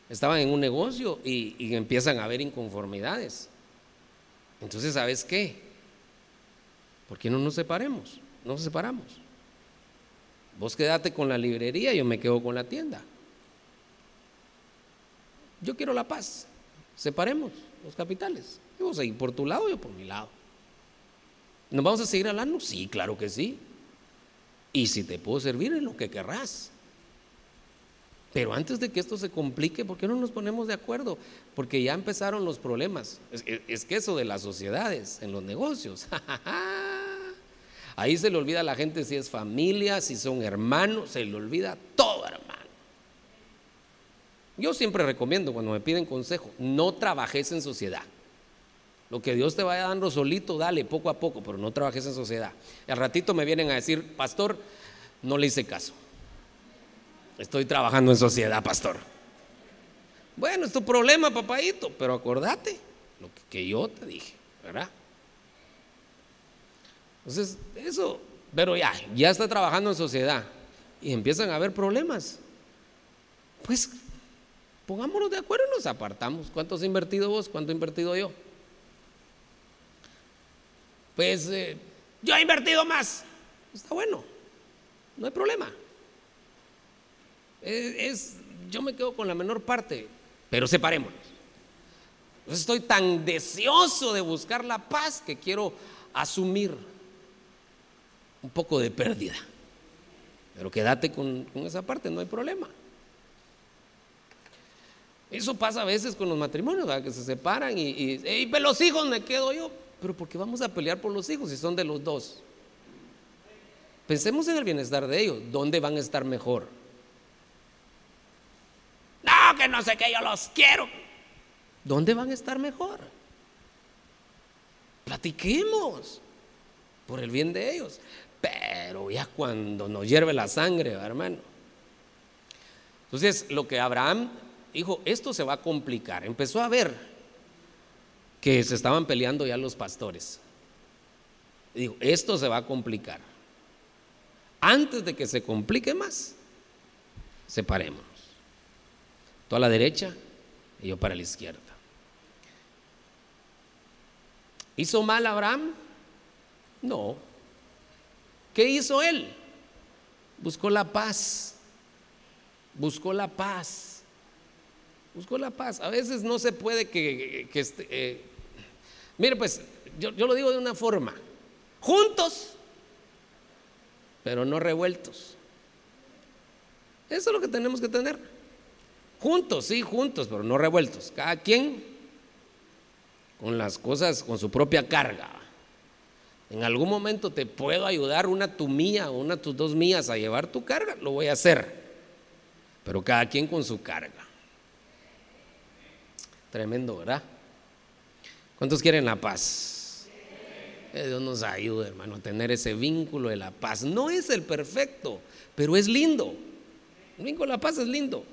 Estaban en un negocio y, y empiezan a haber inconformidades. Entonces, ¿sabes qué? ¿Por qué no nos separemos? No nos separamos. Vos quedate con la librería, yo me quedo con la tienda. Yo quiero la paz. Separemos los capitales. Yo voy a seguir por tu lado, yo por mi lado. ¿Nos vamos a seguir hablando? Sí, claro que sí. Y si te puedo servir en lo que querrás. Pero antes de que esto se complique, ¿por qué no nos ponemos de acuerdo? Porque ya empezaron los problemas. Es, que eso de las sociedades, en los negocios. Ahí se le olvida a la gente si es familia, si son hermanos, se le olvida todo, hermano. Yo siempre recomiendo cuando me piden consejo, no trabajes en sociedad. Lo que Dios te vaya dando solito, dale poco a poco, pero no trabajes en sociedad. Al ratito me vienen a decir, pastor, no le hice caso. Estoy trabajando en sociedad, pastor. Bueno, es tu problema, papadito, pero acordate lo que yo te dije, ¿verdad? Entonces, eso, pero ya, ya está trabajando en sociedad y empiezan a haber problemas. Pues pongámonos de acuerdo y nos apartamos. ¿Cuánto has invertido vos? ¿Cuánto he invertido yo? Pues eh, yo he invertido más. Está bueno, no hay problema. Es, yo me quedo con la menor parte, pero separémonos. estoy tan deseoso de buscar la paz que quiero asumir un poco de pérdida. Pero quédate con, esa parte, no hay problema. Eso pasa a veces con los matrimonios, que se separan y, y los hijos me quedo yo. Pero ¿por qué vamos a pelear por los hijos si son de los dos? Pensemos en el bienestar de ellos. ¿Dónde van a estar mejor? Que no sé qué, yo los quiero. ¿Dónde van a estar mejor? Platiquemos por el bien de ellos. Pero ya cuando nos hierve la sangre, hermano. Entonces, lo que Abraham dijo, esto se va a complicar. Empezó a ver que se estaban peleando ya los pastores. Dijo, esto se va a complicar. Antes de que se complique más, separémonos. Tú a la derecha y yo para la izquierda. ¿Hizo mal Abraham? No. ¿Qué hizo él? Buscó la paz. Buscó la paz. Buscó la paz. A veces no se puede que, este, eh, mire, pues yo, yo lo digo de una forma. Juntos, pero no revueltos. Eso es lo que tenemos que tener. Juntos, sí, juntos, pero no revueltos. Cada quien con las cosas, con su propia carga. En algún momento te puedo ayudar una tu mía o una tus dos mías a llevar tu carga, lo voy a hacer. Pero cada quien con su carga. Tremendo, ¿verdad? ¿Cuántos quieren la paz? Dios nos ayude, hermano, a tener ese vínculo de la paz. No es el perfecto, pero es lindo. El vínculo de la paz es lindo.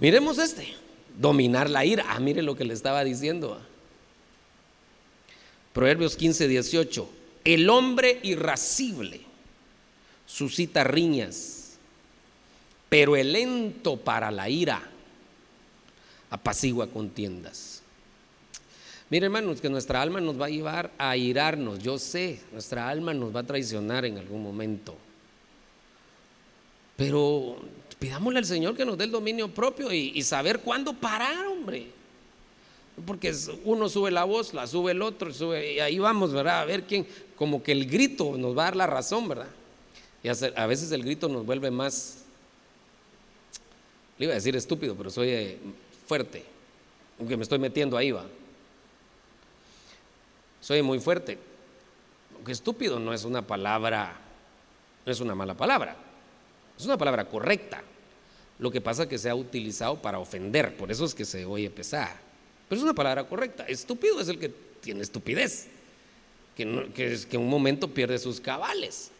Miremos este, dominar la ira. Ah, mire lo que le estaba diciendo. Proverbios 15, 18. El hombre irascible suscita riñas, pero el lento para la ira apacigua contiendas. Mire hermanos, que nuestra alma nos va a llevar a irarnos, yo sé, nuestra alma nos va a traicionar en algún momento. Pero pidámosle al Señor que nos dé el dominio propio y, saber cuándo parar, hombre. Porque uno sube la voz, la sube el otro, y ahí vamos, ¿verdad? A ver quién, como que el grito nos va a dar la razón, ¿verdad? Y a veces el grito nos vuelve más, le iba a decir estúpido, pero soy eh, fuerte, aunque me estoy metiendo ahí, va. soy muy fuerte. Aunque estúpido no es una palabra, no es una mala palabra, es una palabra correcta. Lo que pasa es que se ha utilizado para ofender, por eso es que se oye pesada. Pero es una palabra correcta. Estúpido es el que tiene estupidez, que, que, que en un momento pierde sus cabales.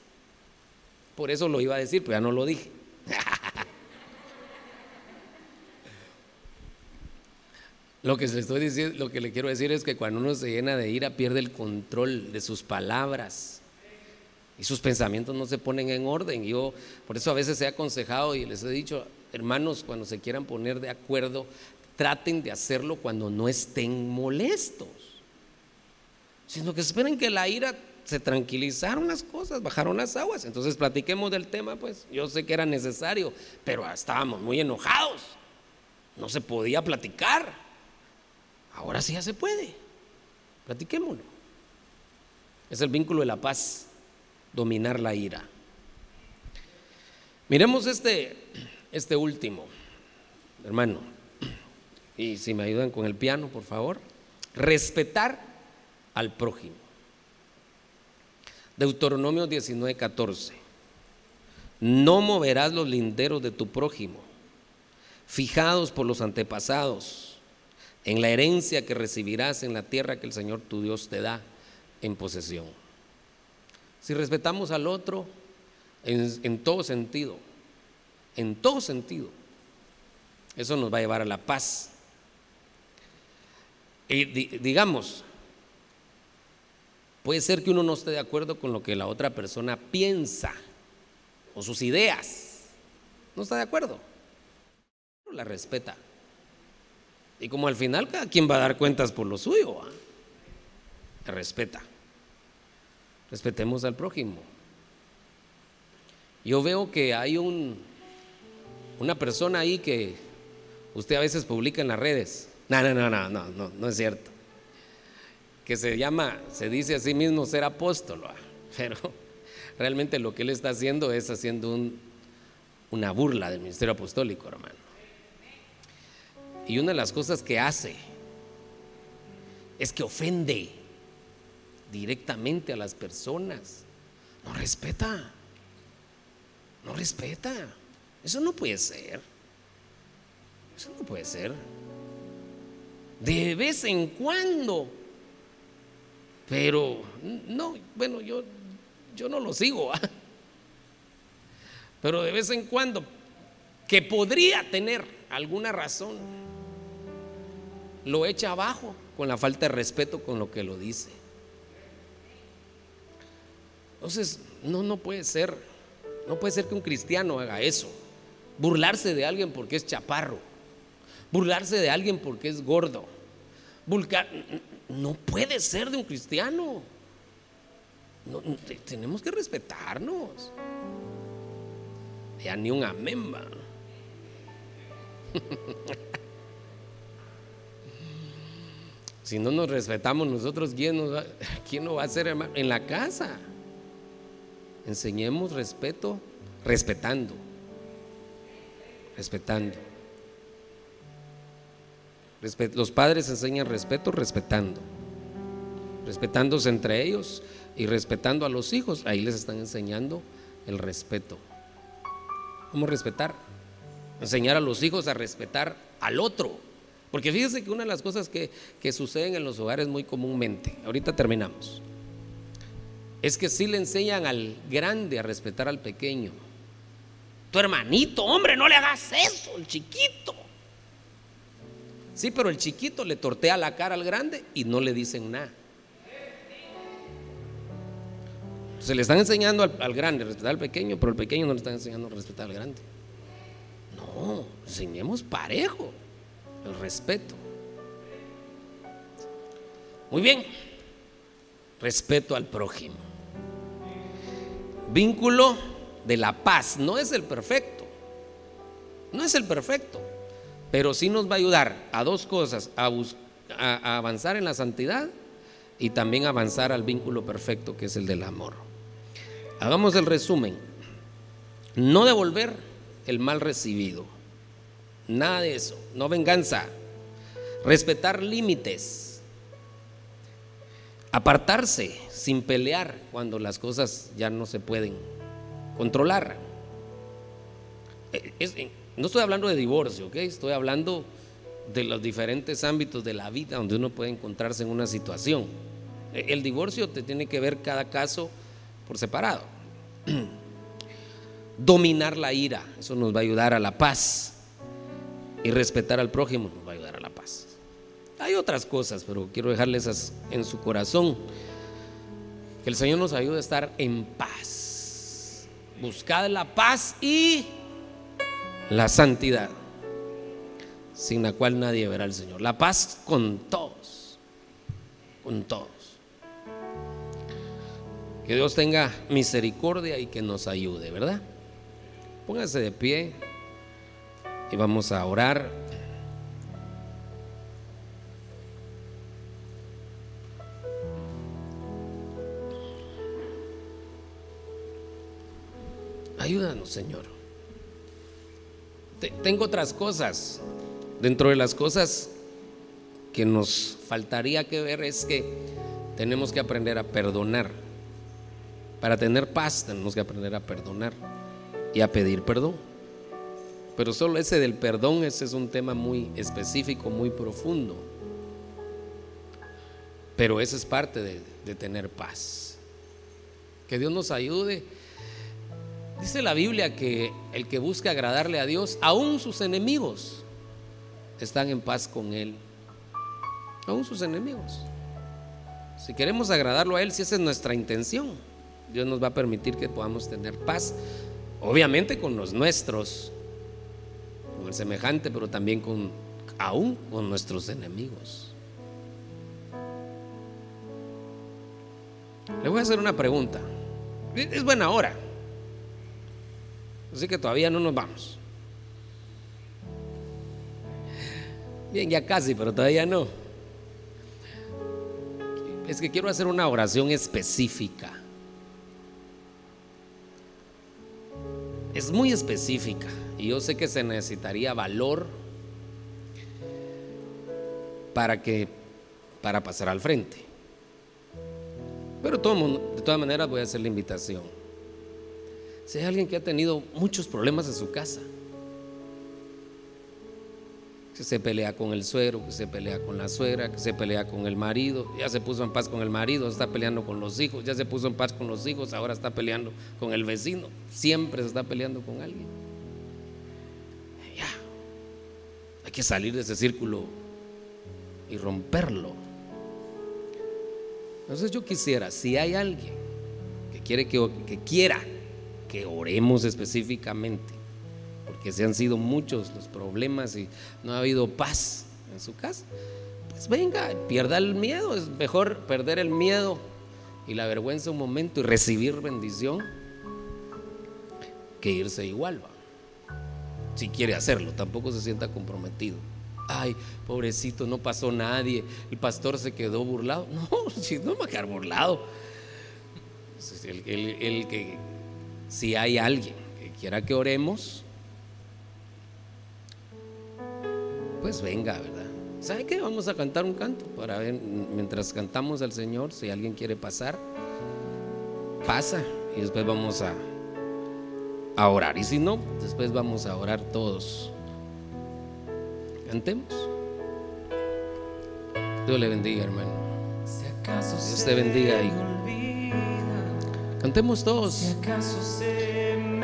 Por eso lo iba a decir, pero ya no lo dije. Lo que le estoy diciendo, lo que le quiero decir es que cuando uno se llena de ira pierde el control de sus palabras y sus pensamientos no se ponen en orden. Yo por eso a veces he aconsejado y les he dicho, hermanos, cuando se quieran poner de acuerdo, traten de hacerlo cuando no estén molestos, sino que esperen que la ira se tranquilizaron las cosas, bajaron las aguas. Entonces platiquemos del tema, pues yo sé que era necesario, pero estábamos muy enojados, no se podía platicar. Ahora sí ya se puede. Platiquémoslo. Es el vínculo de la paz, dominar la ira. Miremos este, este último, hermano. Y si me ayudan con el piano, por favor. Respetar al prójimo. Deuteronomio 19, 14. No moverás los linderos de tu prójimo, fijados por los antepasados en la herencia que recibirás en la tierra que el Señor tu Dios te da en posesión. Si respetamos al otro en, todo sentido, en todo sentido, eso nos va a llevar a la paz. Y digamos, puede ser que uno no esté de acuerdo con lo que la otra persona piensa o sus ideas. No está de acuerdo. La respeta. Y como al final cada quien va a dar cuentas por lo suyo, respeta. Respetemos al prójimo. Yo veo que hay un, una persona ahí que usted a veces publica en las redes. No, no, no, no, no, no, no es cierto. Que se llama, se dice a sí mismo ser apóstol, pero realmente lo que él está haciendo es haciendo un, una burla del ministerio apostólico, hermano. Y una de las cosas que hace es que ofende directamente a las personas. No respeta. No respeta. Eso no puede ser. Eso no puede ser. De vez en cuando. Pero no, bueno, yo, yo no lo sigo. ¿ah? Pero de vez en cuando, que podría tener alguna razón lo echa abajo con la falta de respeto con lo que lo dice. Entonces, no, no puede ser, no puede ser que un cristiano haga eso. Burlarse de alguien porque es chaparro, burlarse de alguien porque es gordo. no puede ser de un cristiano. tenemos que respetarnos. Ya ni un amén. Si no nos respetamos nosotros, ¿quién, nos va, ¿quién lo va a hacer? En la casa. Enseñemos respeto, respetando. Respetando. los padres enseñan respeto respetando. Respetándose entre ellos y respetando a los hijos. Ahí les están enseñando el respeto. ¿Cómo respetar? Enseñar a los hijos a respetar al otro porque fíjese que una de las cosas que, suceden en los hogares muy comúnmente, ahorita terminamos, es que si le enseñan al grande a respetar al pequeño. Tu hermanito, hombre, no le hagas eso, el chiquito. Sí, pero el chiquito le tortea la cara al grande y no le dicen nada. Se le están enseñando al, al, grande a respetar al pequeño, pero el pequeño no le están enseñando a respetar al grande. No, enseñemos parejo el respeto. Muy bien, respeto al prójimo. Vínculo de la paz, no es el perfecto, no es el perfecto, pero sí nos va a ayudar a dos cosas, a, a avanzar en la santidad y también avanzar al vínculo perfecto que es el del amor. Hagamos el resumen. No devolver el mal recibido Nada de eso. No venganza. Respetar límites. Apartarse sin pelear cuando las cosas ya no se pueden controlar. Eh, no estoy hablando de divorcio. Estoy hablando de los diferentes ámbitos de la vida donde uno puede encontrarse en una situación. Eh, el divorcio te tiene que ver cada caso por separado. Dominar la ira, eso nos va a ayudar a la paz. Y respetar al prójimo nos va Hay otras cosas, pero quiero dejarles en su corazón. Que el Señor nos ayude a estar en paz. Buscad la paz y la santidad, sin la cual nadie verá al Señor. La paz con todos, con todos. Que Dios tenga misericordia y que nos ayude, ¿verdad? Póngase de pie y vamos a orar. Ayúdanos, Señor. Tengo otras cosas. Dentro de las cosas que nos faltaría que ver es que tenemos que aprender a perdonar. Para tener paz tenemos que aprender a perdonar y a pedir perdón. Pero solo ese del perdón, ese es un tema muy específico, muy profundo. Pero ese es parte de, de tener paz. Que Dios nos ayude Dice la Biblia que el que busca agradarle a Dios, aún sus enemigos, están en paz con Él. Aún sus enemigos. Si queremos agradarlo a Él, si esa es nuestra intención, Dios nos va a permitir que podamos tener paz. Obviamente con los nuestros, con el semejante, pero también con aún con nuestros enemigos. Le voy a hacer una pregunta. Es buena hora. Así que todavía no nos vamos. Bien, ya casi, pero todavía no. Es que quiero hacer una oración específica. Es muy específica y yo sé que se necesitaría valor para que para pasar al frente. Pero de todas maneras voy a hacer la invitación. Si hay alguien que ha tenido muchos problemas en su casa, que se pelea con el suegro, que se pelea con la suegra, que se pelea con el marido, ya se puso en paz con el marido, está peleando con los hijos, ya se puso en paz con los hijos, ahora está peleando con el vecino, siempre se está peleando con alguien. Ya, hay que salir de ese círculo y romperlo. Entonces yo quisiera, si hay alguien que quiere que, que quiera que oremos específicamente, porque se han sido muchos los problemas y no ha habido paz en su casa. Pues venga, pierda el miedo, es mejor perder el miedo y la vergüenza un momento y recibir bendición que irse igual. Si quiere hacerlo, tampoco se sienta comprometido. Ay, pobrecito, no pasó nadie. El pastor se quedó burlado. No, si no me va a quedar burlado. El, el que si hay alguien que quiera que oremos, pues venga, ¿verdad? ¿Sabe qué? Vamos a cantar un canto para ver, mientras cantamos al Señor, si alguien quiere pasar, pasa y después vamos a, a orar. Y si no, después vamos a orar todos. Cantemos. Dios le bendiga, hermano. Dios te bendiga, hijo. Cantemos todos.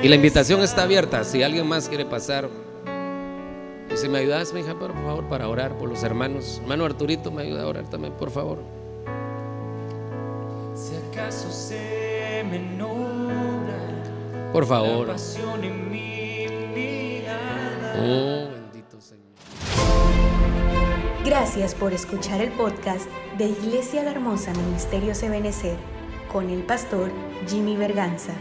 Y la invitación está abierta. Si alguien más quiere pasar, y si me ayudas, mi hija, por favor, para orar por los hermanos. Hermano Arturito, me ayuda a orar también, por favor. Si acaso se me por favor. Oh, bendito Señor. Gracias por escuchar el podcast de Iglesia La Hermosa Ministerio Ebenecer con el pastor Jimmy Berganza.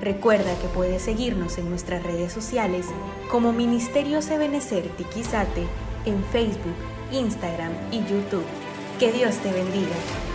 Recuerda que puedes seguirnos en nuestras redes sociales como Ministerio Ebenecer Tiquizate en Facebook, Instagram y YouTube. Que Dios te bendiga.